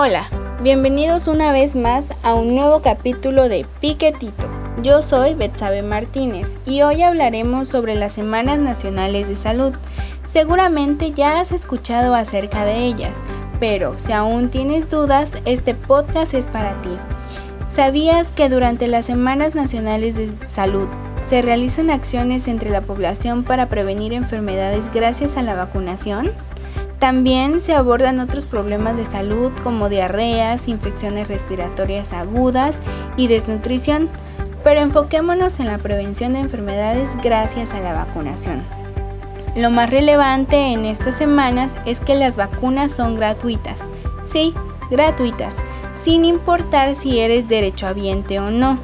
Hola, bienvenidos una vez más a un nuevo capítulo de Piquetito. Yo soy Betsabe Martínez y hoy hablaremos sobre las Semanas Nacionales de Salud. Seguramente ya has escuchado acerca de ellas, pero si aún tienes dudas, este podcast es para ti. ¿Sabías que durante las Semanas Nacionales de Salud se realizan acciones entre la población para prevenir enfermedades gracias a la vacunación? También se abordan otros problemas de salud como diarreas, infecciones respiratorias agudas y desnutrición, pero enfoquémonos en la prevención de enfermedades gracias a la vacunación. Lo más relevante en estas semanas es que las vacunas son gratuitas. Sí, gratuitas, sin importar si eres derechohabiente o no.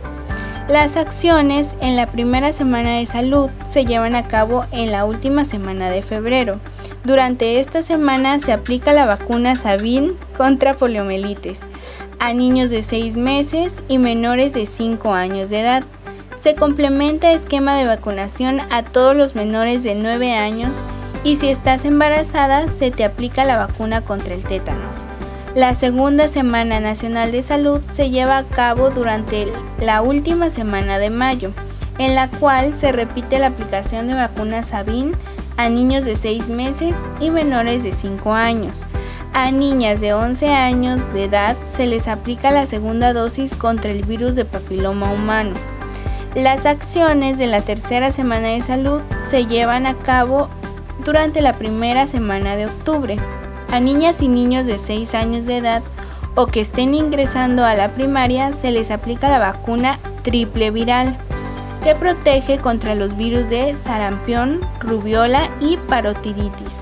Las acciones en la primera semana de salud se llevan a cabo en la última semana de febrero. Durante esta semana se aplica la vacuna Sabin contra poliomielitis a niños de 6 meses y menores de 5 años de edad. Se complementa esquema de vacunación a todos los menores de 9 años y si estás embarazada se te aplica la vacuna contra el tétanos. La segunda Semana Nacional de Salud se lleva a cabo durante la última semana de mayo, en la cual se repite la aplicación de vacunas Sabin a niños de 6 meses y menores de 5 años. A niñas de 11 años de edad se les aplica la segunda dosis contra el virus de papiloma humano. Las acciones de la tercera semana de salud se llevan a cabo durante la primera semana de octubre. A niñas y niños de 6 años de edad o que estén ingresando a la primaria se les aplica la vacuna triple viral que protege contra los virus de sarampión, rubiola y parotiditis.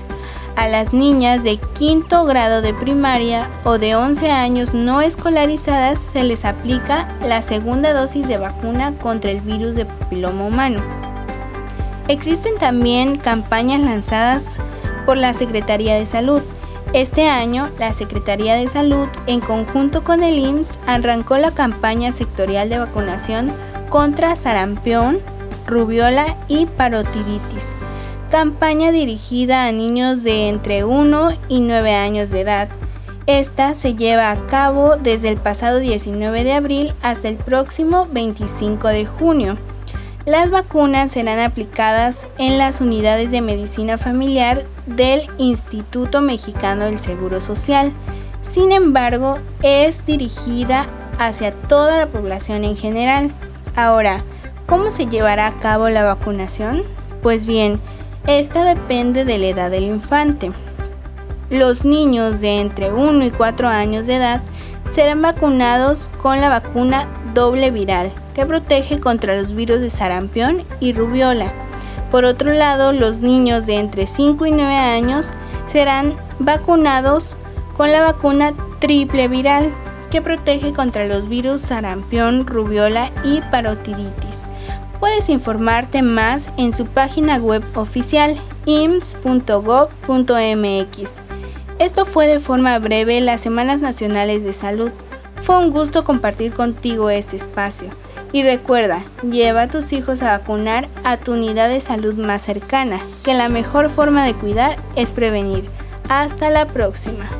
A las niñas de quinto grado de primaria o de 11 años no escolarizadas se les aplica la segunda dosis de vacuna contra el virus de papiloma humano. Existen también campañas lanzadas por la Secretaría de Salud este año, la Secretaría de Salud, en conjunto con el IMSS, arrancó la campaña sectorial de vacunación contra sarampión, rubiola y parotiditis. Campaña dirigida a niños de entre 1 y 9 años de edad. Esta se lleva a cabo desde el pasado 19 de abril hasta el próximo 25 de junio. Las vacunas serán aplicadas en las unidades de medicina familiar del Instituto Mexicano del Seguro Social. Sin embargo, es dirigida hacia toda la población en general. Ahora, ¿cómo se llevará a cabo la vacunación? Pues bien, esta depende de la edad del infante. Los niños de entre 1 y 4 años de edad serán vacunados con la vacuna doble viral que protege contra los virus de sarampión y rubiola. Por otro lado, los niños de entre 5 y 9 años serán vacunados con la vacuna triple viral que protege contra los virus sarampión, rubiola y parotiditis. Puedes informarte más en su página web oficial ims.gov.mx. Esto fue de forma breve las Semanas Nacionales de Salud. Fue un gusto compartir contigo este espacio. Y recuerda, lleva a tus hijos a vacunar a tu unidad de salud más cercana, que la mejor forma de cuidar es prevenir. Hasta la próxima.